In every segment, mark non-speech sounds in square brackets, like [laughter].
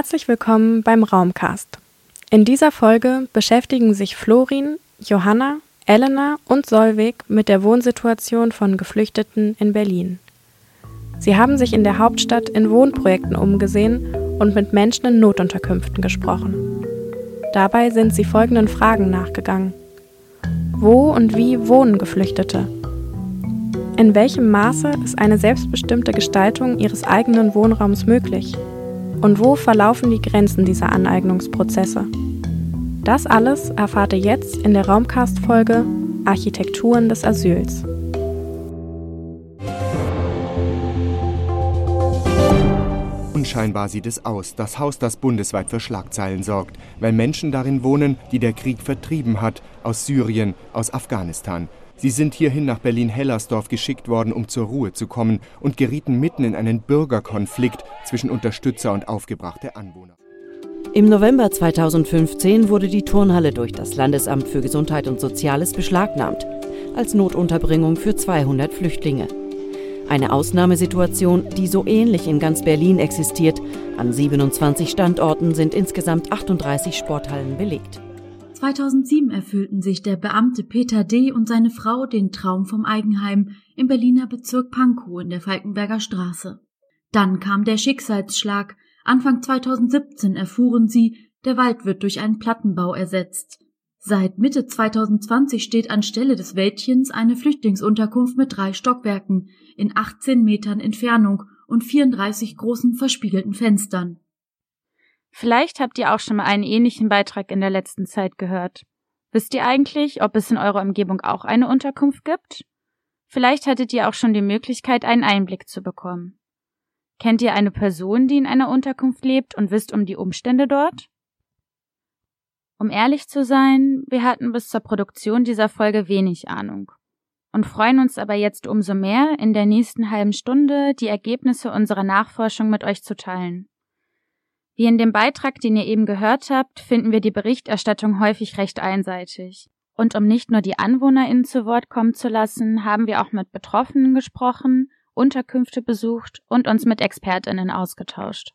Herzlich willkommen beim Raumcast. In dieser Folge beschäftigen sich Florin, Johanna, Elena und Solveig mit der Wohnsituation von Geflüchteten in Berlin. Sie haben sich in der Hauptstadt in Wohnprojekten umgesehen und mit Menschen in Notunterkünften gesprochen. Dabei sind sie folgenden Fragen nachgegangen. Wo und wie wohnen Geflüchtete? In welchem Maße ist eine selbstbestimmte Gestaltung ihres eigenen Wohnraums möglich? Und wo verlaufen die Grenzen dieser Aneignungsprozesse? Das alles erfahrt ihr jetzt in der Raumcast-Folge Architekturen des Asyls. Unscheinbar sieht es aus, das Haus, das bundesweit für Schlagzeilen sorgt, weil Menschen darin wohnen, die der Krieg vertrieben hat, aus Syrien, aus Afghanistan. Sie sind hierhin nach Berlin-Hellersdorf geschickt worden, um zur Ruhe zu kommen und gerieten mitten in einen Bürgerkonflikt zwischen Unterstützer und aufgebrachte Anwohner. Im November 2015 wurde die Turnhalle durch das Landesamt für Gesundheit und Soziales beschlagnahmt, als Notunterbringung für 200 Flüchtlinge. Eine Ausnahmesituation, die so ähnlich in ganz Berlin existiert. An 27 Standorten sind insgesamt 38 Sporthallen belegt. 2007 erfüllten sich der Beamte Peter D. und seine Frau den Traum vom Eigenheim im Berliner Bezirk Pankow in der Falkenberger Straße. Dann kam der Schicksalsschlag. Anfang 2017 erfuhren sie, der Wald wird durch einen Plattenbau ersetzt. Seit Mitte 2020 steht anstelle des Wäldchens eine Flüchtlingsunterkunft mit drei Stockwerken in 18 Metern Entfernung und 34 großen verspiegelten Fenstern. Vielleicht habt ihr auch schon mal einen ähnlichen Beitrag in der letzten Zeit gehört. Wisst ihr eigentlich, ob es in eurer Umgebung auch eine Unterkunft gibt? Vielleicht hattet ihr auch schon die Möglichkeit, einen Einblick zu bekommen. Kennt ihr eine Person, die in einer Unterkunft lebt und wisst um die Umstände dort? Um ehrlich zu sein, wir hatten bis zur Produktion dieser Folge wenig Ahnung und freuen uns aber jetzt umso mehr, in der nächsten halben Stunde die Ergebnisse unserer Nachforschung mit euch zu teilen. Wie in dem Beitrag, den ihr eben gehört habt, finden wir die Berichterstattung häufig recht einseitig. Und um nicht nur die AnwohnerInnen zu Wort kommen zu lassen, haben wir auch mit Betroffenen gesprochen, Unterkünfte besucht und uns mit ExpertInnen ausgetauscht.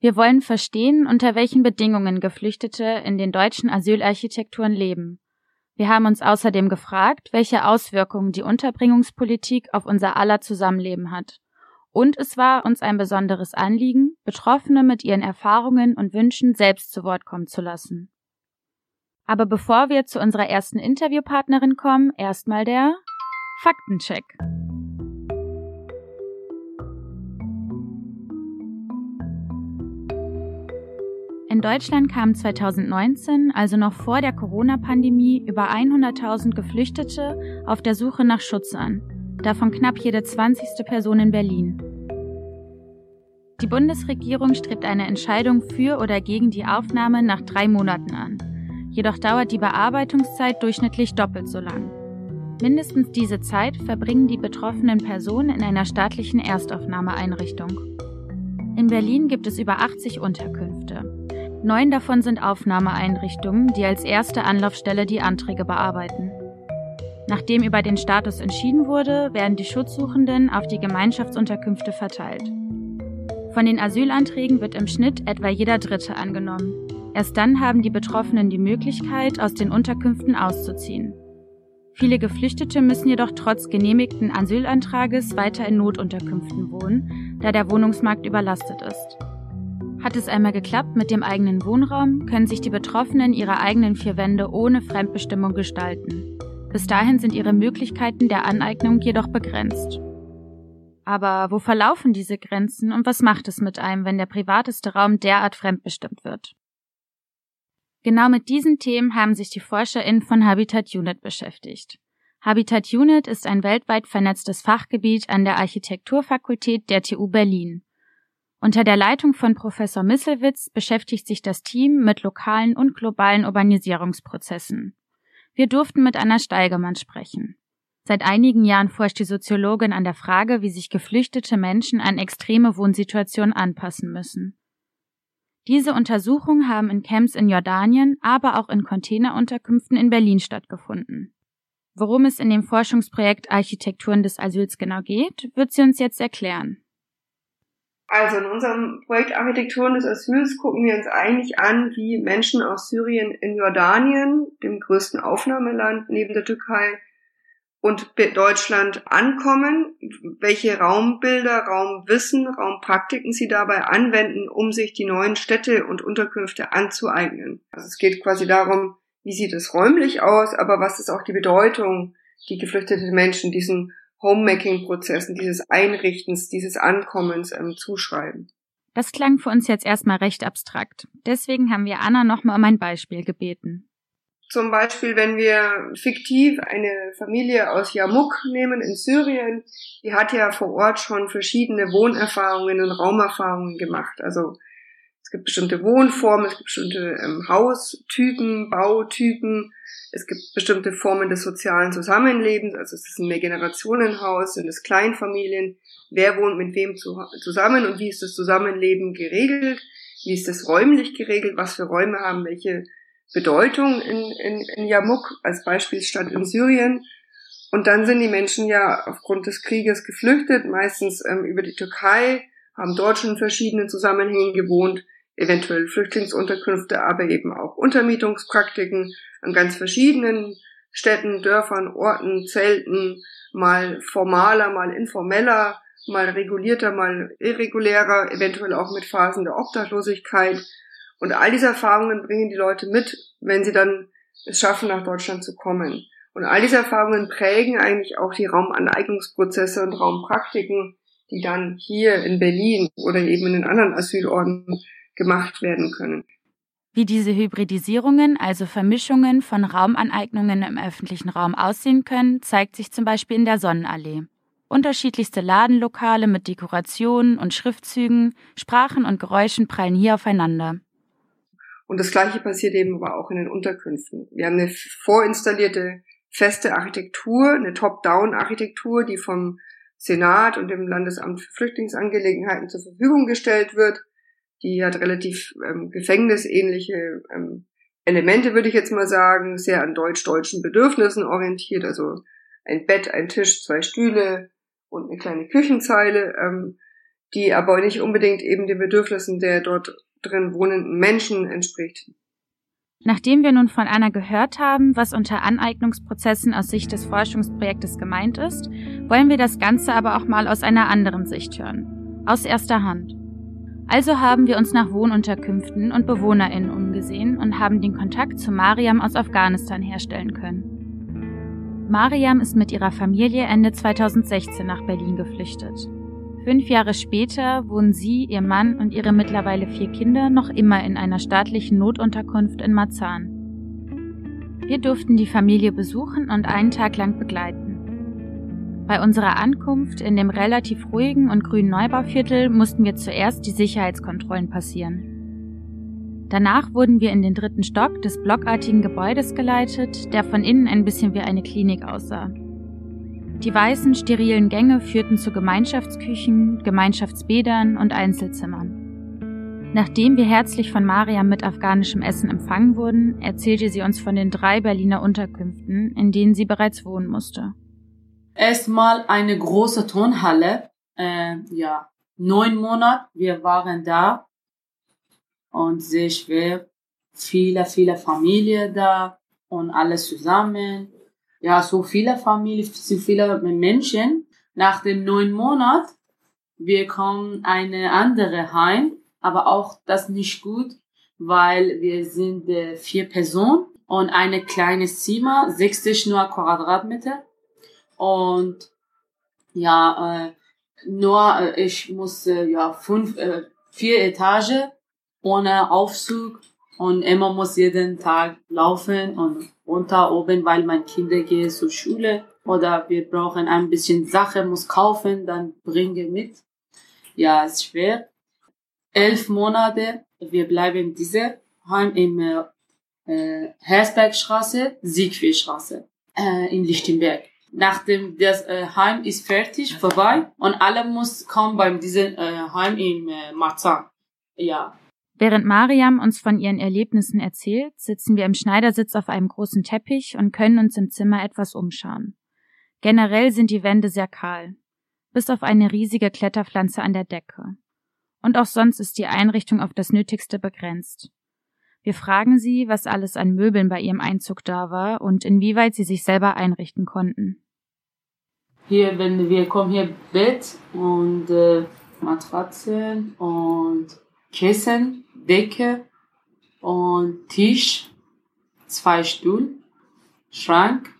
Wir wollen verstehen, unter welchen Bedingungen Geflüchtete in den deutschen Asylarchitekturen leben. Wir haben uns außerdem gefragt, welche Auswirkungen die Unterbringungspolitik auf unser aller Zusammenleben hat und es war uns ein besonderes Anliegen, Betroffene mit ihren Erfahrungen und Wünschen selbst zu Wort kommen zu lassen. Aber bevor wir zu unserer ersten Interviewpartnerin kommen, erstmal der Faktencheck. In Deutschland kamen 2019, also noch vor der Corona-Pandemie, über 100.000 Geflüchtete auf der Suche nach Schutz an, davon knapp jede 20. Person in Berlin. Die Bundesregierung strebt eine Entscheidung für oder gegen die Aufnahme nach drei Monaten an. Jedoch dauert die Bearbeitungszeit durchschnittlich doppelt so lang. Mindestens diese Zeit verbringen die betroffenen Personen in einer staatlichen Erstaufnahmeeinrichtung. In Berlin gibt es über 80 Unterkünfte. Neun davon sind Aufnahmeeinrichtungen, die als erste Anlaufstelle die Anträge bearbeiten. Nachdem über den Status entschieden wurde, werden die Schutzsuchenden auf die Gemeinschaftsunterkünfte verteilt. Von den Asylanträgen wird im Schnitt etwa jeder Dritte angenommen. Erst dann haben die Betroffenen die Möglichkeit, aus den Unterkünften auszuziehen. Viele Geflüchtete müssen jedoch trotz genehmigten Asylantrages weiter in Notunterkünften wohnen, da der Wohnungsmarkt überlastet ist. Hat es einmal geklappt mit dem eigenen Wohnraum, können sich die Betroffenen ihre eigenen vier Wände ohne Fremdbestimmung gestalten. Bis dahin sind ihre Möglichkeiten der Aneignung jedoch begrenzt. Aber wo verlaufen diese Grenzen und was macht es mit einem, wenn der privateste Raum derart fremdbestimmt wird? Genau mit diesen Themen haben sich die ForscherInnen von Habitat Unit beschäftigt. Habitat Unit ist ein weltweit vernetztes Fachgebiet an der Architekturfakultät der TU Berlin. Unter der Leitung von Professor Misselwitz beschäftigt sich das Team mit lokalen und globalen Urbanisierungsprozessen. Wir durften mit Anna Steigermann sprechen. Seit einigen Jahren forscht die Soziologin an der Frage, wie sich geflüchtete Menschen an extreme Wohnsituationen anpassen müssen. Diese Untersuchungen haben in Camps in Jordanien, aber auch in Containerunterkünften in Berlin stattgefunden. Worum es in dem Forschungsprojekt Architekturen des Asyls genau geht, wird sie uns jetzt erklären. Also in unserem Projekt Architekturen des Asyls gucken wir uns eigentlich an, wie Menschen aus Syrien in Jordanien, dem größten Aufnahmeland neben der Türkei, und Deutschland ankommen, welche Raumbilder, Raumwissen, Raumpraktiken sie dabei anwenden, um sich die neuen Städte und Unterkünfte anzueignen. Also es geht quasi darum, wie sieht es räumlich aus, aber was ist auch die Bedeutung, die geflüchtete Menschen diesen Homemaking-Prozessen, dieses Einrichtens, dieses Ankommens ähm, zuschreiben. Das klang für uns jetzt erstmal recht abstrakt. Deswegen haben wir Anna nochmal um ein Beispiel gebeten. Zum Beispiel, wenn wir fiktiv eine Familie aus Yamuk nehmen in Syrien, die hat ja vor Ort schon verschiedene Wohnerfahrungen und Raumerfahrungen gemacht. Also es gibt bestimmte Wohnformen, es gibt bestimmte ähm, Haustypen, Bautypen, es gibt bestimmte Formen des sozialen Zusammenlebens, also es ist ein Mehrgenerationenhaus, sind es Kleinfamilien, wer wohnt mit wem zu, zusammen und wie ist das Zusammenleben geregelt, wie ist das räumlich geregelt, was für Räume haben welche Bedeutung in, in, in Yamuk? Als Beispielstadt in Syrien. Und dann sind die Menschen ja aufgrund des Krieges geflüchtet, meistens ähm, über die Türkei, haben dort schon in verschiedenen Zusammenhängen gewohnt, eventuell Flüchtlingsunterkünfte, aber eben auch Untermietungspraktiken an ganz verschiedenen Städten, Dörfern, Orten, Zelten, mal formaler, mal informeller, mal regulierter, mal irregulärer, eventuell auch mit Phasen der Obdachlosigkeit. Und all diese Erfahrungen bringen die Leute mit, wenn sie dann es schaffen, nach Deutschland zu kommen. Und all diese Erfahrungen prägen eigentlich auch die Raumaneignungsprozesse und Raumpraktiken, die dann hier in Berlin oder eben in den anderen Asylorten gemacht werden können. Wie diese Hybridisierungen, also Vermischungen von Raumaneignungen im öffentlichen Raum aussehen können, zeigt sich zum Beispiel in der Sonnenallee. Unterschiedlichste Ladenlokale mit Dekorationen und Schriftzügen, Sprachen und Geräuschen prallen hier aufeinander. Und das Gleiche passiert eben aber auch in den Unterkünften. Wir haben eine vorinstallierte feste Architektur, eine Top-Down-Architektur, die vom Senat und dem Landesamt für Flüchtlingsangelegenheiten zur Verfügung gestellt wird. Die hat relativ ähm, gefängnisähnliche ähm, Elemente, würde ich jetzt mal sagen, sehr an deutsch-deutschen Bedürfnissen orientiert. Also ein Bett, ein Tisch, zwei Stühle und eine kleine Küchenzeile, ähm, die aber nicht unbedingt eben den Bedürfnissen der dort drin wohnenden Menschen entspricht. Nachdem wir nun von Anna gehört haben, was unter Aneignungsprozessen aus Sicht des Forschungsprojektes gemeint ist, wollen wir das Ganze aber auch mal aus einer anderen Sicht hören. Aus erster Hand. Also haben wir uns nach Wohnunterkünften und BewohnerInnen umgesehen und haben den Kontakt zu Mariam aus Afghanistan herstellen können. Mariam ist mit ihrer Familie Ende 2016 nach Berlin geflüchtet. Fünf Jahre später wohnen sie, ihr Mann und ihre mittlerweile vier Kinder noch immer in einer staatlichen Notunterkunft in Marzahn. Wir durften die Familie besuchen und einen Tag lang begleiten. Bei unserer Ankunft in dem relativ ruhigen und grünen Neubauviertel mussten wir zuerst die Sicherheitskontrollen passieren. Danach wurden wir in den dritten Stock des blockartigen Gebäudes geleitet, der von innen ein bisschen wie eine Klinik aussah. Die weißen, sterilen Gänge führten zu Gemeinschaftsküchen, Gemeinschaftsbädern und Einzelzimmern. Nachdem wir herzlich von Mariam mit afghanischem Essen empfangen wurden, erzählte sie uns von den drei Berliner Unterkünften, in denen sie bereits wohnen musste. Erstmal eine große Turnhalle, äh, ja, neun Monate, wir waren da. Und sehr schwer, viele, viele Familien da und alles zusammen. Ja, so viele Familien, so viele Menschen. Nach dem neun Monat, wir kommen eine andere heim, aber auch das nicht gut, weil wir sind äh, vier Personen und eine kleines Zimmer, 60 nur Quadratmeter und ja, äh, nur äh, ich muss ja fünf, äh, vier Etage ohne Aufzug und immer muss jeden Tag laufen und runter oben, weil mein Kinder gehen zur Schule oder wir brauchen ein bisschen Sache, muss kaufen, dann bringe mit. Ja, ist schwer. Elf Monate, wir bleiben diese Heim im äh, Hersbergstraße, Siegfriedstraße äh, in Lichtenberg. Nachdem das äh, Heim ist fertig, vorbei und alle muss kommen beim diesen äh, Heim im äh, Marzahn. Ja, Während Mariam uns von ihren Erlebnissen erzählt, sitzen wir im Schneidersitz auf einem großen Teppich und können uns im Zimmer etwas umschauen. Generell sind die Wände sehr kahl, bis auf eine riesige Kletterpflanze an der Decke. und auch sonst ist die Einrichtung auf das Nötigste begrenzt. Wir fragen sie, was alles an Möbeln bei ihrem Einzug da war und inwieweit sie sich selber einrichten konnten. Hier, wenn wir kommen, hier Bett und äh, Matratzen und Kissen, Decke und Tisch, zwei Stuhl, Schrank,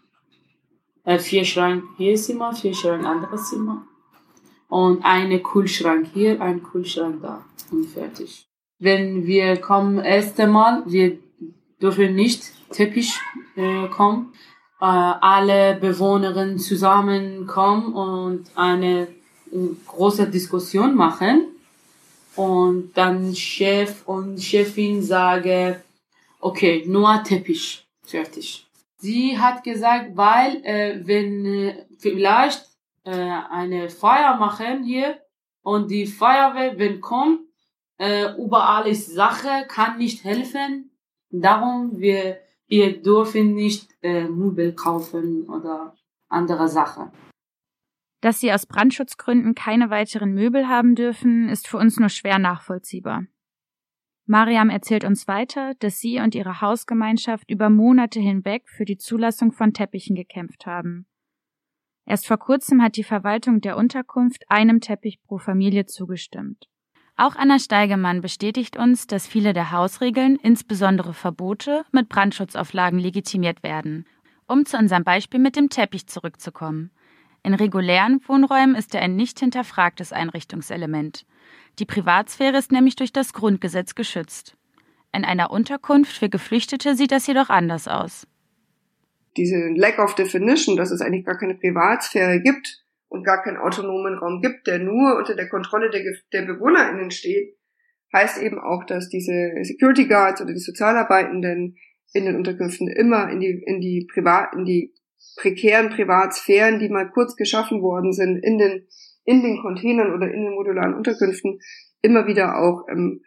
äh, vier Schrank hier Zimmer, vier Schrank anderes Zimmer und eine Kühlschrank hier, ein Kühlschrank da und fertig. Wenn wir kommen, erste Mal, wir dürfen nicht Teppich äh, kommen, äh, alle Bewohnerinnen zusammenkommen und eine äh, große Diskussion machen und dann Chef und Chefin sage, okay, nur Teppich, fertig. Sie hat gesagt, weil äh, wenn äh, vielleicht äh, eine Feier machen hier und die Feuerwehr, wenn kommt, äh, überall ist Sache, kann nicht helfen. Darum wir ihr dürfen nicht äh, Möbel kaufen oder andere Sachen. Dass sie aus Brandschutzgründen keine weiteren Möbel haben dürfen, ist für uns nur schwer nachvollziehbar. Mariam erzählt uns weiter, dass sie und ihre Hausgemeinschaft über Monate hinweg für die Zulassung von Teppichen gekämpft haben. Erst vor kurzem hat die Verwaltung der Unterkunft einem Teppich pro Familie zugestimmt. Auch Anna Steigemann bestätigt uns, dass viele der Hausregeln, insbesondere Verbote, mit Brandschutzauflagen legitimiert werden. Um zu unserem Beispiel mit dem Teppich zurückzukommen. In regulären Wohnräumen ist er ein nicht hinterfragtes Einrichtungselement. Die Privatsphäre ist nämlich durch das Grundgesetz geschützt. In einer Unterkunft für Geflüchtete sieht das jedoch anders aus. Diese Lack of Definition, dass es eigentlich gar keine Privatsphäre gibt und gar keinen autonomen Raum gibt, der nur unter der Kontrolle der, der BewohnerInnen steht, heißt eben auch, dass diese Security Guards oder die Sozialarbeitenden in den Unterkünften immer in die, in die Privat, in die prekären Privatsphären, die mal kurz geschaffen worden sind, in den in den Containern oder in den modularen Unterkünften immer wieder auch ähm,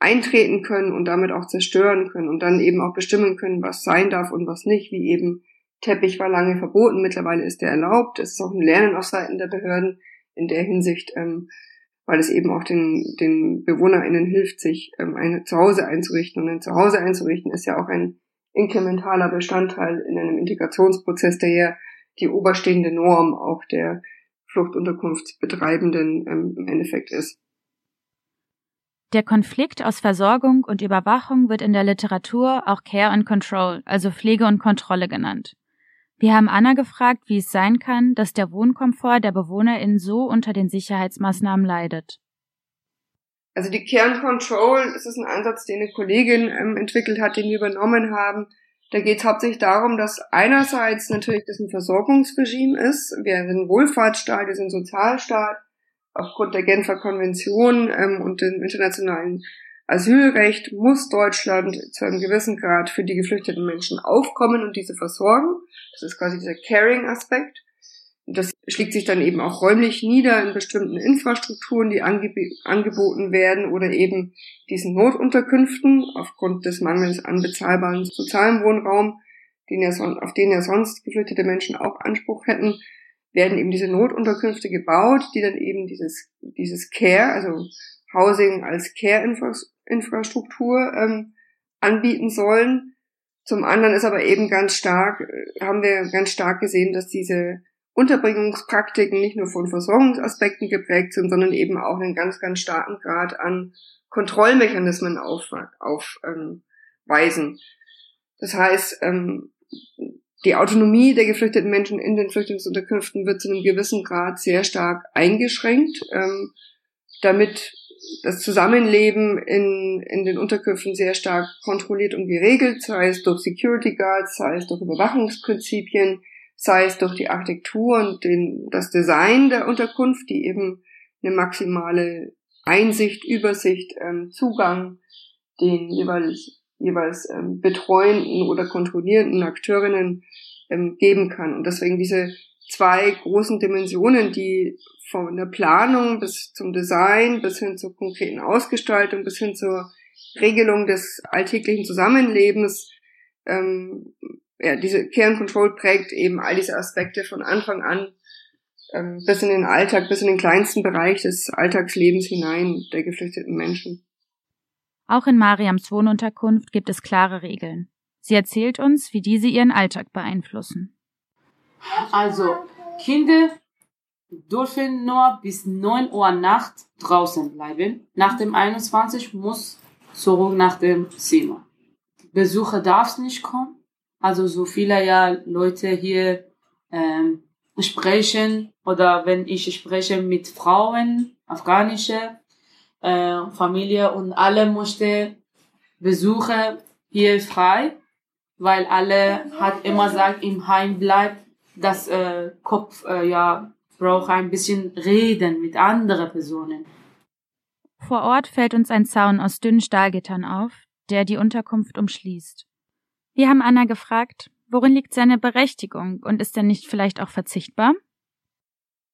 eintreten können und damit auch zerstören können und dann eben auch bestimmen können, was sein darf und was nicht, wie eben Teppich war lange verboten, mittlerweile ist der erlaubt. Es ist auch ein Lernen auf Seiten der Behörden in der Hinsicht, ähm, weil es eben auch den, den BewohnerInnen hilft, sich ähm, ein Zuhause einzurichten. Und ein Zuhause einzurichten ist ja auch ein inkrementaler Bestandteil in einem Integrationsprozess, der ja die oberstehende Norm auch der Fluchtunterkunftsbetreibenden ähm, im Endeffekt ist. Der Konflikt aus Versorgung und Überwachung wird in der Literatur auch Care and Control, also Pflege und Kontrolle genannt. Wir haben Anna gefragt, wie es sein kann, dass der Wohnkomfort der BewohnerInnen so unter den Sicherheitsmaßnahmen leidet. Also die Care and Control, ist ein Ansatz, den eine Kollegin ähm, entwickelt hat, den wir übernommen haben, da geht es hauptsächlich darum, dass einerseits natürlich das ein Versorgungsregime ist. Wir sind Wohlfahrtsstaat, wir sind Sozialstaat. Aufgrund der Genfer Konvention ähm, und dem internationalen Asylrecht muss Deutschland zu einem gewissen Grad für die geflüchteten Menschen aufkommen und diese versorgen. Das ist quasi dieser Caring-Aspekt. Das schlägt sich dann eben auch räumlich nieder in bestimmten Infrastrukturen, die angeb angeboten werden oder eben diesen Notunterkünften aufgrund des Mangels an bezahlbaren sozialen Wohnraum, den ja auf den ja sonst geflüchtete Menschen auch Anspruch hätten, werden eben diese Notunterkünfte gebaut, die dann eben dieses, dieses Care, also Housing als Care-Infrastruktur ähm, anbieten sollen. Zum anderen ist aber eben ganz stark, äh, haben wir ganz stark gesehen, dass diese Unterbringungspraktiken nicht nur von Versorgungsaspekten geprägt sind, sondern eben auch einen ganz, ganz starken Grad an Kontrollmechanismen aufweisen. Auf, ähm, das heißt, ähm, die Autonomie der geflüchteten Menschen in den Flüchtlingsunterkünften wird zu einem gewissen Grad sehr stark eingeschränkt, ähm, damit das Zusammenleben in, in den Unterkünften sehr stark kontrolliert und geregelt, sei es durch Security Guards, sei es durch Überwachungsprinzipien, sei es durch die Architektur und den, das Design der Unterkunft, die eben eine maximale Einsicht, Übersicht, ähm, Zugang den jeweils, jeweils ähm, betreuenden oder kontrollierenden Akteurinnen ähm, geben kann. Und deswegen diese zwei großen Dimensionen, die von der Planung bis zum Design, bis hin zur konkreten Ausgestaltung, bis hin zur Regelung des alltäglichen Zusammenlebens ähm, ja, diese Care and Control prägt eben all diese Aspekte von Anfang an ähm, bis in den Alltag, bis in den kleinsten Bereich des Alltagslebens hinein der geflüchteten Menschen. Auch in Mariams Wohnunterkunft gibt es klare Regeln. Sie erzählt uns, wie diese ihren Alltag beeinflussen. Also, Kinder dürfen nur bis 9 Uhr Nacht draußen bleiben. Nach dem 21 muss zurück nach dem Zimmer. Besucher darf nicht kommen. Also so viele ja Leute hier ähm, sprechen oder wenn ich spreche mit Frauen, afghanische äh, Familie und alle musste Besucher hier frei, weil alle hat immer gesagt, im Heim bleibt, das äh, Kopf äh, ja braucht ein bisschen reden mit anderen Personen. Vor Ort fällt uns ein Zaun aus dünnen Stahlgittern auf, der die Unterkunft umschließt. Wir haben Anna gefragt, worin liegt seine Berechtigung und ist er nicht vielleicht auch verzichtbar?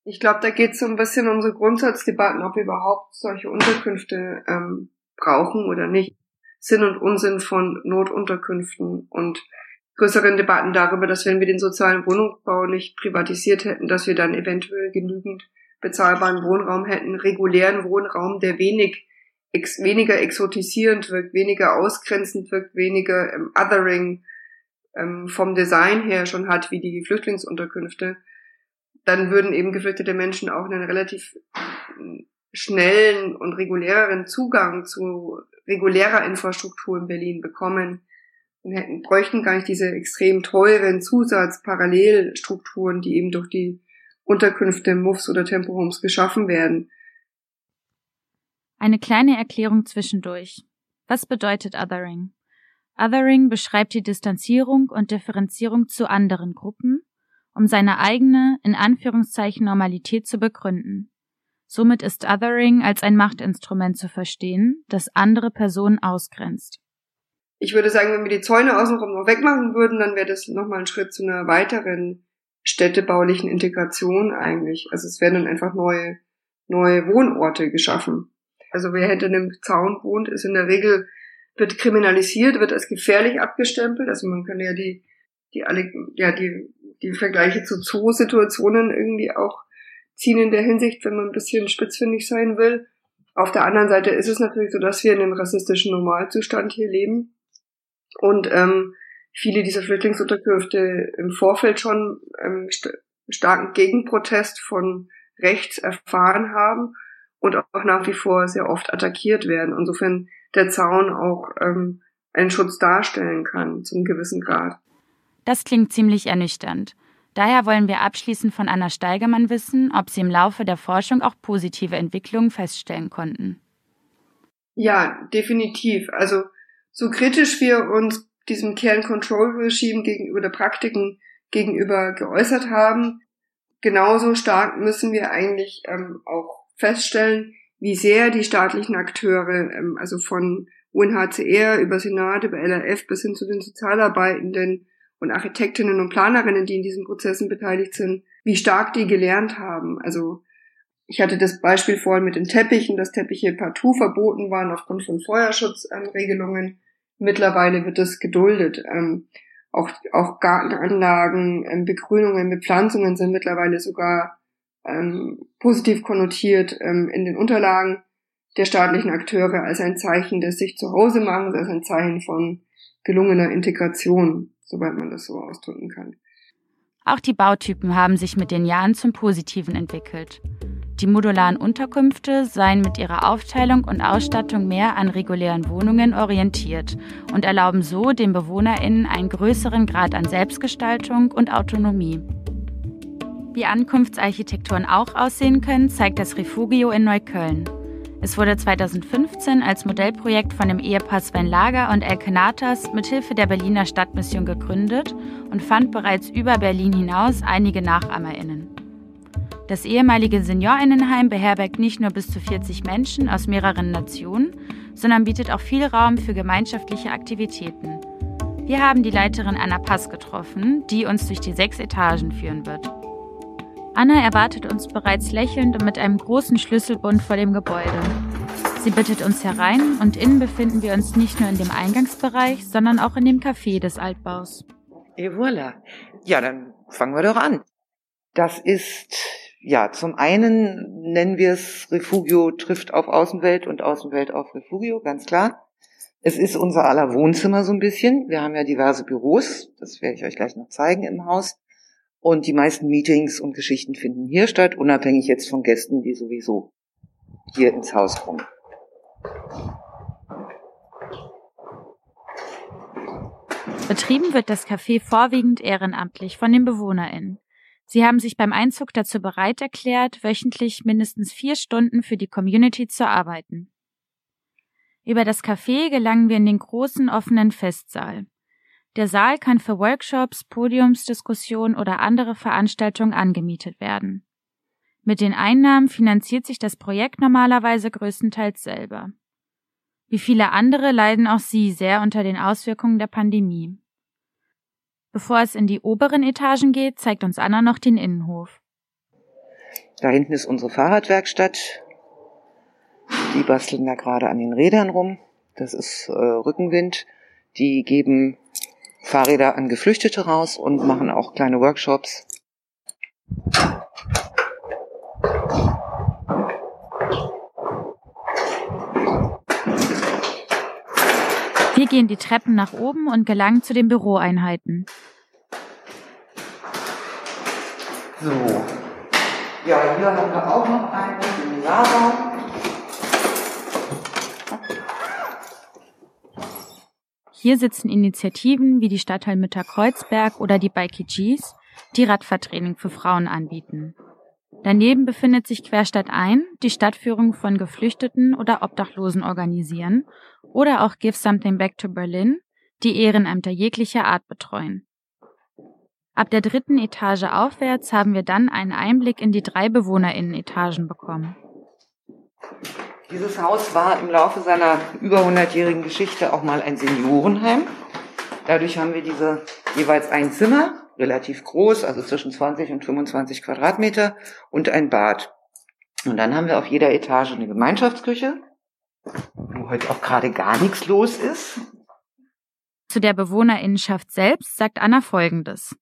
Ich glaube, da geht es so ein bisschen um unsere Grundsatzdebatten, ob wir überhaupt solche Unterkünfte ähm, brauchen oder nicht. Sinn und Unsinn von Notunterkünften und größeren Debatten darüber, dass wenn wir den sozialen Wohnungsbau nicht privatisiert hätten, dass wir dann eventuell genügend bezahlbaren Wohnraum hätten, regulären Wohnraum, der wenig ex, weniger exotisierend wirkt, weniger ausgrenzend wirkt, weniger ähm, Othering ähm, vom Design her schon hat wie die Flüchtlingsunterkünfte, dann würden eben geflüchtete Menschen auch einen relativ äh, schnellen und reguläreren Zugang zu regulärer Infrastruktur in Berlin bekommen und hätten, bräuchten gar nicht diese extrem teuren Zusatzparallelstrukturen, die eben durch die Unterkünfte, Muffs oder Tempohomes geschaffen werden. Eine kleine Erklärung zwischendurch. Was bedeutet Othering? Othering beschreibt die Distanzierung und Differenzierung zu anderen Gruppen, um seine eigene, in Anführungszeichen, Normalität zu begründen. Somit ist Othering als ein Machtinstrument zu verstehen, das andere Personen ausgrenzt ich würde sagen, wenn wir die Zäune außenrum noch wegmachen würden, dann wäre das nochmal ein Schritt zu einer weiteren städtebaulichen Integration eigentlich. Also es werden dann einfach neue, neue Wohnorte geschaffen. Also wer hinter einem Zaun wohnt, ist in der Regel, wird kriminalisiert, wird als gefährlich abgestempelt. Also man kann ja die, die alle, ja, die, die Vergleiche zu Zoo-Situationen irgendwie auch ziehen in der Hinsicht, wenn man ein bisschen spitzfindig sein will. Auf der anderen Seite ist es natürlich so, dass wir in einem rassistischen Normalzustand hier leben und ähm, viele dieser Flüchtlingsunterkünfte im Vorfeld schon ähm, st starken Gegenprotest von rechts erfahren haben und auch nach wie vor sehr oft attackiert werden. Insofern der Zaun auch ähm, einen Schutz darstellen kann, zum gewissen Grad. Das klingt ziemlich ernüchternd. Daher wollen wir abschließend von Anna Steigermann wissen, ob Sie im Laufe der Forschung auch positive Entwicklungen feststellen konnten. Ja, definitiv. Also so kritisch wir uns diesem Kern-Control-Regime gegenüber der Praktiken gegenüber geäußert haben, genauso stark müssen wir eigentlich ähm, auch feststellen, wie sehr die staatlichen Akteure, ähm, also von UNHCR über Senat, über LRF bis hin zu den Sozialarbeitenden und Architektinnen und Planerinnen, die in diesen Prozessen beteiligt sind, wie stark die gelernt haben. Also ich hatte das Beispiel vorhin mit den Teppichen, dass Teppiche partout verboten waren aufgrund von Feuerschutzregelungen. Mittlerweile wird das geduldet. Ähm, auch, auch Gartenanlagen, ähm, Begrünungen, Bepflanzungen sind mittlerweile sogar ähm, positiv konnotiert ähm, in den Unterlagen der staatlichen Akteure als ein Zeichen des sich zu Hause machen, als ein Zeichen von gelungener Integration, soweit man das so ausdrücken kann. Auch die Bautypen haben sich mit den Jahren zum Positiven entwickelt. Die modularen Unterkünfte seien mit ihrer Aufteilung und Ausstattung mehr an regulären Wohnungen orientiert und erlauben so den BewohnerInnen einen größeren Grad an Selbstgestaltung und Autonomie. Wie Ankunftsarchitekturen auch aussehen können, zeigt das Refugio in Neukölln. Es wurde 2015 als Modellprojekt von dem Ehepaar Sven Lager und Elke Natas mithilfe der Berliner Stadtmission gegründet und fand bereits über Berlin hinaus einige NachahmerInnen. Das ehemalige Seniorinnenheim beherbergt nicht nur bis zu 40 Menschen aus mehreren Nationen, sondern bietet auch viel Raum für gemeinschaftliche Aktivitäten. Wir haben die Leiterin Anna Pass getroffen, die uns durch die sechs Etagen führen wird. Anna erwartet uns bereits lächelnd und mit einem großen Schlüsselbund vor dem Gebäude. Sie bittet uns herein und innen befinden wir uns nicht nur in dem Eingangsbereich, sondern auch in dem Café des Altbaus. Et voilà. Ja, dann fangen wir doch an. Das ist ja, zum einen nennen wir es Refugio trifft auf Außenwelt und Außenwelt auf Refugio, ganz klar. Es ist unser aller Wohnzimmer so ein bisschen. Wir haben ja diverse Büros, das werde ich euch gleich noch zeigen im Haus. Und die meisten Meetings und Geschichten finden hier statt, unabhängig jetzt von Gästen, die sowieso hier ins Haus kommen. Betrieben wird das Café vorwiegend ehrenamtlich von den BewohnerInnen. Sie haben sich beim Einzug dazu bereit erklärt, wöchentlich mindestens vier Stunden für die Community zu arbeiten. Über das Café gelangen wir in den großen offenen Festsaal. Der Saal kann für Workshops, Podiumsdiskussionen oder andere Veranstaltungen angemietet werden. Mit den Einnahmen finanziert sich das Projekt normalerweise größtenteils selber. Wie viele andere leiden auch sie sehr unter den Auswirkungen der Pandemie. Bevor es in die oberen Etagen geht, zeigt uns Anna noch den Innenhof. Da hinten ist unsere Fahrradwerkstatt. Die basteln da gerade an den Rädern rum. Das ist äh, Rückenwind. Die geben Fahrräder an Geflüchtete raus und machen auch kleine Workshops. Wir gehen die Treppen nach oben und gelangen zu den Büroeinheiten. So. Ja, hier haben wir auch noch einen Seminarraum. Hier sitzen Initiativen wie die Stadtteilmütter Kreuzberg oder die Bikey die Radfahrtraining für Frauen anbieten. Daneben befindet sich Querstadt ein, die Stadtführung von Geflüchteten oder Obdachlosen organisieren, oder auch Give Something Back to Berlin, die Ehrenämter jeglicher Art betreuen. Ab der dritten Etage aufwärts haben wir dann einen Einblick in die drei Bewohnerinnen-Etagen bekommen. Dieses Haus war im Laufe seiner über 100-jährigen Geschichte auch mal ein Seniorenheim. Dadurch haben wir diese jeweils ein Zimmer, relativ groß, also zwischen 20 und 25 Quadratmeter und ein Bad. Und dann haben wir auf jeder Etage eine Gemeinschaftsküche, wo heute auch gerade gar nichts los ist. Zu der Bewohnerinnenschaft selbst sagt Anna Folgendes.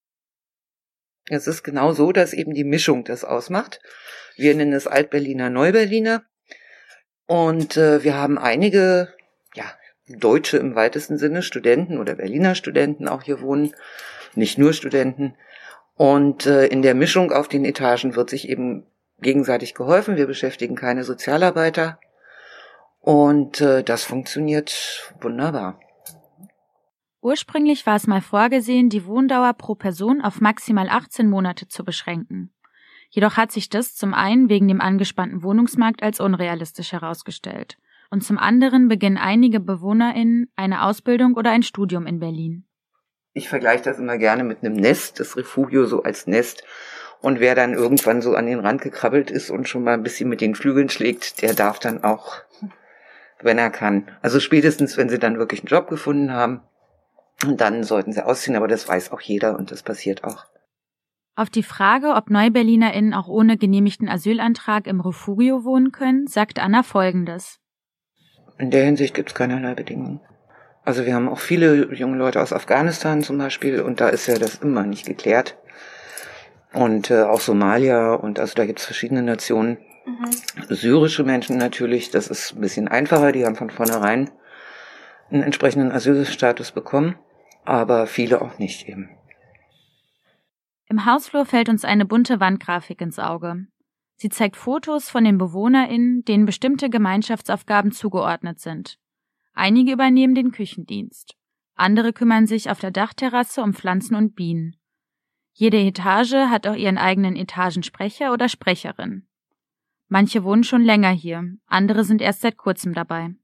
Es ist genau so, dass eben die Mischung das ausmacht. Wir nennen es Altberliner, Neuberliner. Und äh, wir haben einige, ja, Deutsche im weitesten Sinne, Studenten oder Berliner Studenten auch hier wohnen, nicht nur Studenten. Und äh, in der Mischung auf den Etagen wird sich eben gegenseitig geholfen. Wir beschäftigen keine Sozialarbeiter. Und äh, das funktioniert wunderbar. Ursprünglich war es mal vorgesehen, die Wohndauer pro Person auf maximal 18 Monate zu beschränken. Jedoch hat sich das zum einen wegen dem angespannten Wohnungsmarkt als unrealistisch herausgestellt und zum anderen beginnen einige BewohnerInnen eine Ausbildung oder ein Studium in Berlin. Ich vergleiche das immer gerne mit einem Nest, das Refugio so als Nest. Und wer dann irgendwann so an den Rand gekrabbelt ist und schon mal ein bisschen mit den Flügeln schlägt, der darf dann auch, wenn er kann. Also spätestens, wenn sie dann wirklich einen Job gefunden haben, dann sollten sie ausziehen, aber das weiß auch jeder und das passiert auch. Auf die Frage, ob NeuberlinerInnen auch ohne genehmigten Asylantrag im Refugio wohnen können, sagt Anna Folgendes. In der Hinsicht gibt es keinerlei Bedingungen. Also wir haben auch viele junge Leute aus Afghanistan zum Beispiel und da ist ja das immer nicht geklärt. Und äh, auch Somalia und also da gibt es verschiedene Nationen. Mhm. Syrische Menschen natürlich, das ist ein bisschen einfacher, die haben von vornherein einen entsprechenden Asylstatus bekommen, aber viele auch nicht eben. Im Hausflur fällt uns eine bunte Wandgrafik ins Auge. Sie zeigt Fotos von den BewohnerInnen, denen bestimmte Gemeinschaftsaufgaben zugeordnet sind. Einige übernehmen den Küchendienst. Andere kümmern sich auf der Dachterrasse um Pflanzen und Bienen. Jede Etage hat auch ihren eigenen Etagensprecher oder Sprecherin. Manche wohnen schon länger hier, andere sind erst seit kurzem dabei.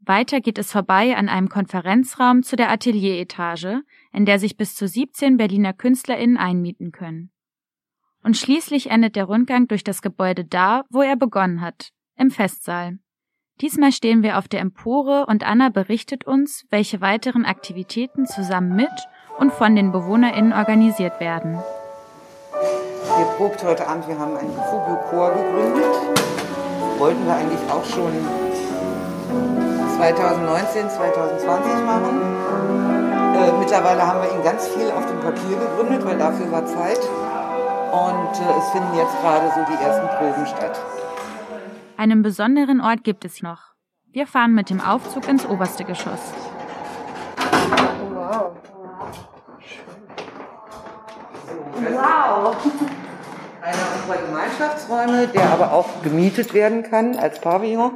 Weiter geht es vorbei an einem Konferenzraum zu der Atelieretage, in der sich bis zu 17 Berliner KünstlerInnen einmieten können. Und schließlich endet der Rundgang durch das Gebäude da, wo er begonnen hat, im Festsaal. Diesmal stehen wir auf der Empore und Anna berichtet uns, welche weiteren Aktivitäten zusammen mit und von den BewohnerInnen organisiert werden. Wir probt heute Abend, wir haben einen Fugio-Chor gegründet. Wollten wir eigentlich auch schon 2019, 2020 machen. Äh, mittlerweile haben wir ihn ganz viel auf dem Papier gegründet, weil dafür war Zeit. Und äh, es finden jetzt gerade so die ersten Proben statt. Einen besonderen Ort gibt es noch. Wir fahren mit dem Aufzug ins oberste Geschoss. Wow. Wow. Einer unserer Gemeinschaftsräume, der aber auch gemietet werden kann als Pavillon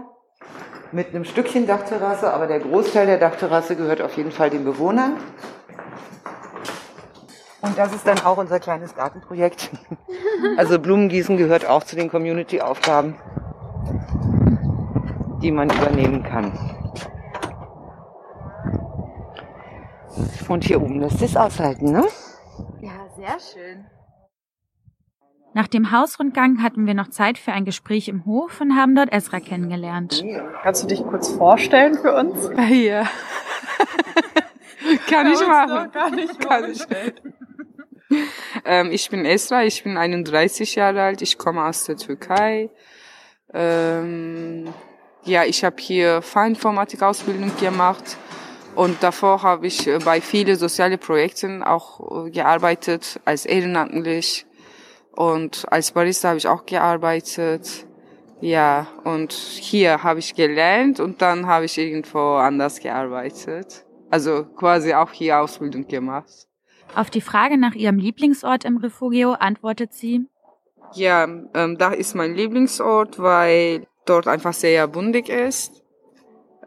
mit einem Stückchen Dachterrasse, aber der Großteil der Dachterrasse gehört auf jeden Fall den Bewohnern. Und das ist dann auch unser kleines Gartenprojekt. [laughs] Also Blumengießen gehört auch zu den Community-Aufgaben, die man übernehmen kann. Und hier oben lässt es aushalten, ne? Ja, sehr schön. Nach dem Hausrundgang hatten wir noch Zeit für ein Gespräch im Hof und haben dort Esra kennengelernt. Kannst du dich kurz vorstellen für uns? Ja. [laughs] [laughs] Kann ich machen. Gar nicht Kann ich. ähm, ich bin Esra, ich bin 31 Jahre alt, ich komme aus der Türkei. Ähm, ja, ich habe hier Feinformatik-Ausbildung gemacht und davor habe ich äh, bei vielen sozialen Projekten auch äh, gearbeitet, als ehrenamtlich und als Barista habe ich auch gearbeitet. Ja, und hier habe ich gelernt und dann habe ich irgendwo anders gearbeitet. Also quasi auch hier Ausbildung gemacht. Auf die Frage nach ihrem Lieblingsort im Refugio antwortet sie, Ja, ähm, da ist mein Lieblingsort, weil dort einfach sehr bundig ist.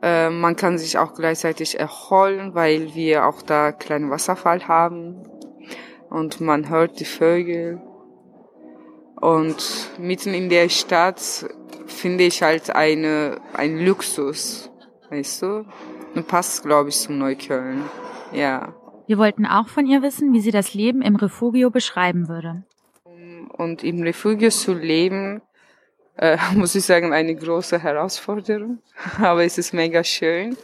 Ähm, man kann sich auch gleichzeitig erholen, weil wir auch da kleinen Wasserfall haben und man hört die Vögel. Und mitten in der Stadt finde ich halt eine, ein Luxus, weißt du? Und passt, glaube ich, zum Neukölln. Ja. wir wollten auch von ihr wissen, wie sie das Leben im Refugio beschreiben würde. Und im Refugio zu leben, äh, [laughs] muss ich sagen, eine große Herausforderung. [laughs] Aber es ist mega schön,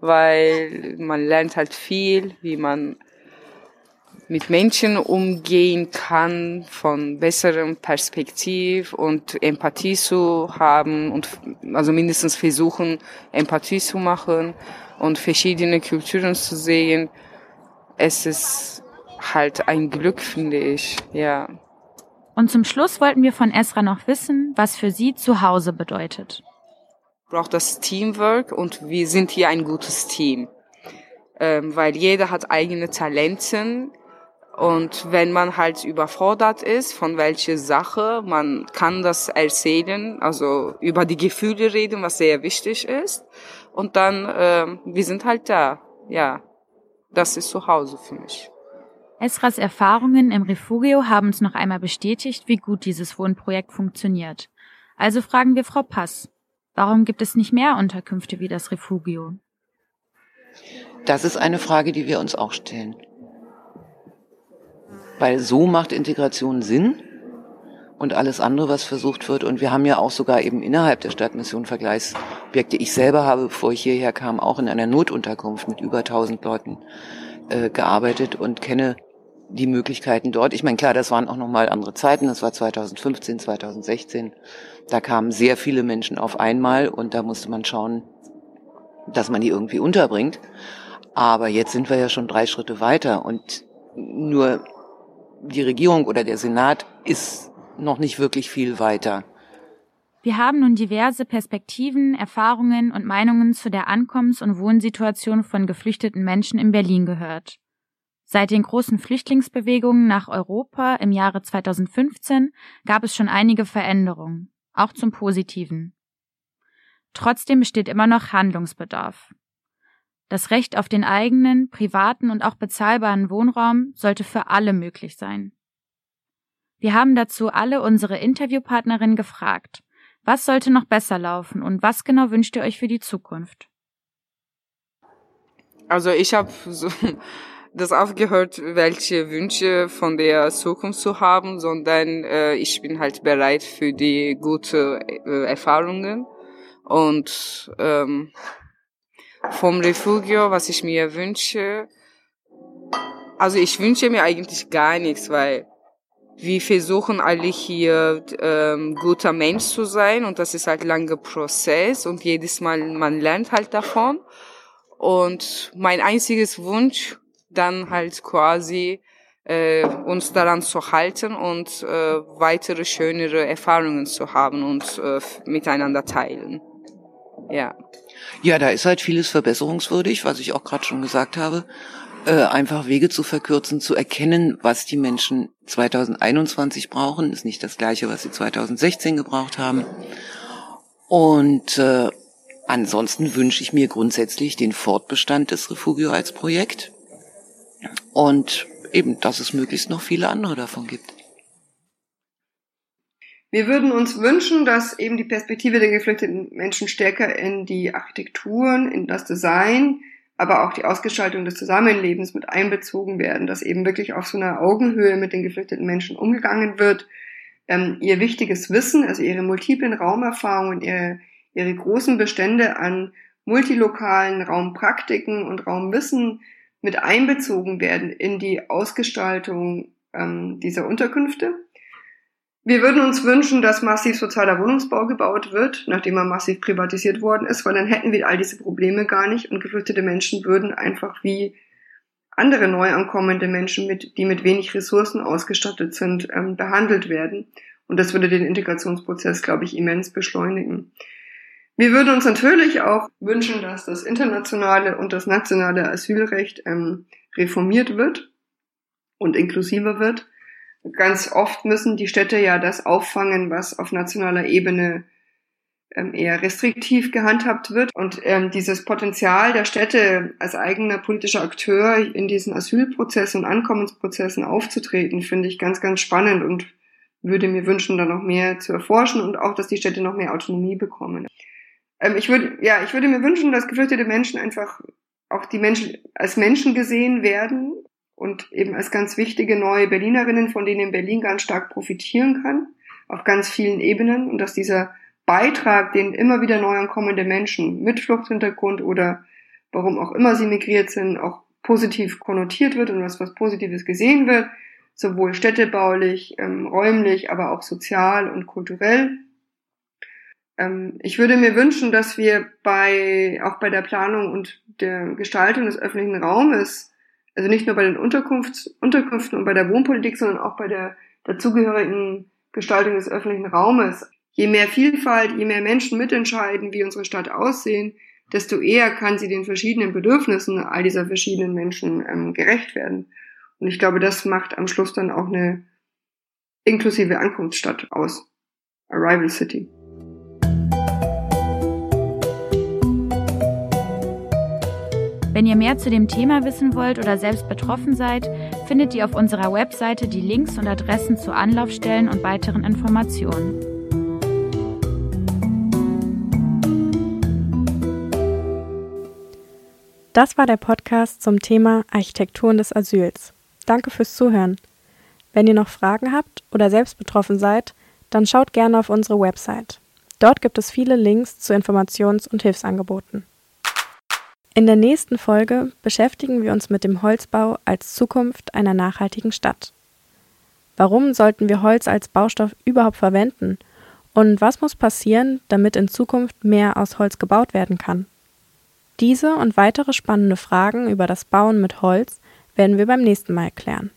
weil man lernt halt viel, wie man mit Menschen umgehen kann, von besserem Perspektiv und Empathie zu haben und also mindestens versuchen, Empathie zu machen und verschiedene Kulturen zu sehen. Es ist halt ein Glück, finde ich, ja. Und zum Schluss wollten wir von Esra noch wissen, was für sie zu Hause bedeutet. braucht das Teamwork und wir sind hier ein gutes Team, ähm, weil jeder hat eigene Talenten und wenn man halt überfordert ist von welcher Sache, man kann das erzählen, also über die Gefühle reden, was sehr wichtig ist und dann ähm, wir sind halt da, ja, das ist zu Hause für mich. Esras Erfahrungen im Refugio haben uns noch einmal bestätigt, wie gut dieses Wohnprojekt funktioniert. Also fragen wir Frau Pass, warum gibt es nicht mehr Unterkünfte wie das Refugio? Das ist eine Frage, die wir uns auch stellen. Weil so macht Integration Sinn und alles andere, was versucht wird. Und wir haben ja auch sogar eben innerhalb der Stadtmission Vergleichsobjekte. Ich selber habe, bevor ich hierher kam, auch in einer Notunterkunft mit über 1000 Leuten äh, gearbeitet und kenne die Möglichkeiten dort. Ich meine, klar, das waren auch nochmal andere Zeiten. Das war 2015, 2016. Da kamen sehr viele Menschen auf einmal und da musste man schauen, dass man die irgendwie unterbringt. Aber jetzt sind wir ja schon drei Schritte weiter und nur die Regierung oder der Senat ist noch nicht wirklich viel weiter. Wir haben nun diverse Perspektiven, Erfahrungen und Meinungen zu der Ankommens- und Wohnsituation von geflüchteten Menschen in Berlin gehört. Seit den großen Flüchtlingsbewegungen nach Europa im Jahre 2015 gab es schon einige Veränderungen, auch zum Positiven. Trotzdem besteht immer noch Handlungsbedarf. Das Recht auf den eigenen, privaten und auch bezahlbaren Wohnraum sollte für alle möglich sein. Wir haben dazu alle unsere Interviewpartnerinnen gefragt, was sollte noch besser laufen und was genau wünscht ihr euch für die Zukunft? Also ich habe so das aufgehört, welche Wünsche von der Zukunft zu haben, sondern äh, ich bin halt bereit für die gute äh, Erfahrungen und ähm, vom Refugio, was ich mir wünsche. Also ich wünsche mir eigentlich gar nichts, weil wir versuchen alle hier ähm, guter Mensch zu sein und das ist halt langer Prozess und jedes Mal man lernt halt davon. Und mein einziges Wunsch dann halt quasi äh, uns daran zu halten und äh, weitere schönere Erfahrungen zu haben und äh, miteinander teilen. Ja. Ja, da ist halt vieles verbesserungswürdig, was ich auch gerade schon gesagt habe. Äh, einfach Wege zu verkürzen, zu erkennen, was die Menschen 2021 brauchen, ist nicht das gleiche, was sie 2016 gebraucht haben. Und äh, ansonsten wünsche ich mir grundsätzlich den Fortbestand des Refugio als Projekt und eben, dass es möglichst noch viele andere davon gibt. Wir würden uns wünschen, dass eben die Perspektive der geflüchteten Menschen stärker in die Architekturen, in das Design, aber auch die Ausgestaltung des Zusammenlebens mit einbezogen werden, dass eben wirklich auf so einer Augenhöhe mit den geflüchteten Menschen umgegangen wird, ähm, ihr wichtiges Wissen, also ihre multiplen Raumerfahrungen, ihre, ihre großen Bestände an multilokalen Raumpraktiken und Raumwissen mit einbezogen werden in die Ausgestaltung ähm, dieser Unterkünfte wir würden uns wünschen, dass massiv sozialer Wohnungsbau gebaut wird, nachdem er massiv privatisiert worden ist, weil dann hätten wir all diese Probleme gar nicht und geflüchtete Menschen würden einfach wie andere neu ankommende Menschen, mit, die mit wenig Ressourcen ausgestattet sind, ähm, behandelt werden. Und das würde den Integrationsprozess, glaube ich, immens beschleunigen. Wir würden uns natürlich auch wünschen, dass das internationale und das nationale Asylrecht ähm, reformiert wird und inklusiver wird ganz oft müssen die Städte ja das auffangen, was auf nationaler Ebene ähm, eher restriktiv gehandhabt wird. Und ähm, dieses Potenzial der Städte als eigener politischer Akteur in diesen Asylprozessen und Ankommensprozessen aufzutreten, finde ich ganz, ganz spannend und würde mir wünschen, da noch mehr zu erforschen und auch, dass die Städte noch mehr Autonomie bekommen. Ähm, ich würde, ja, ich würde mir wünschen, dass geflüchtete Menschen einfach auch die Menschen als Menschen gesehen werden und eben als ganz wichtige neue Berlinerinnen, von denen Berlin ganz stark profitieren kann, auf ganz vielen Ebenen und dass dieser Beitrag, den immer wieder neu ankommende Menschen mit Fluchthintergrund oder warum auch immer sie migriert sind, auch positiv konnotiert wird und was was Positives gesehen wird, sowohl städtebaulich, ähm, räumlich, aber auch sozial und kulturell. Ähm, ich würde mir wünschen, dass wir bei, auch bei der Planung und der Gestaltung des öffentlichen Raumes also nicht nur bei den Unterkunfts Unterkünften und bei der Wohnpolitik, sondern auch bei der dazugehörigen Gestaltung des öffentlichen Raumes. Je mehr Vielfalt, je mehr Menschen mitentscheiden, wie unsere Stadt aussehen, desto eher kann sie den verschiedenen Bedürfnissen all dieser verschiedenen Menschen ähm, gerecht werden. Und ich glaube, das macht am Schluss dann auch eine inklusive Ankunftsstadt aus. Arrival City. Wenn ihr mehr zu dem Thema wissen wollt oder selbst betroffen seid, findet ihr auf unserer Webseite die Links und Adressen zu Anlaufstellen und weiteren Informationen. Das war der Podcast zum Thema Architekturen des Asyls. Danke fürs Zuhören. Wenn ihr noch Fragen habt oder selbst betroffen seid, dann schaut gerne auf unsere Website. Dort gibt es viele Links zu Informations- und Hilfsangeboten. In der nächsten Folge beschäftigen wir uns mit dem Holzbau als Zukunft einer nachhaltigen Stadt. Warum sollten wir Holz als Baustoff überhaupt verwenden? Und was muss passieren, damit in Zukunft mehr aus Holz gebaut werden kann? Diese und weitere spannende Fragen über das Bauen mit Holz werden wir beim nächsten Mal klären.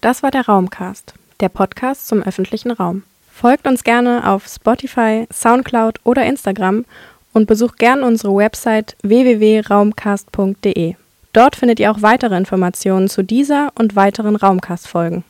Das war der Raumcast, der Podcast zum öffentlichen Raum. Folgt uns gerne auf Spotify, SoundCloud oder Instagram und besucht gern unsere Website www.raumcast.de. Dort findet ihr auch weitere Informationen zu dieser und weiteren Raumcast-Folgen.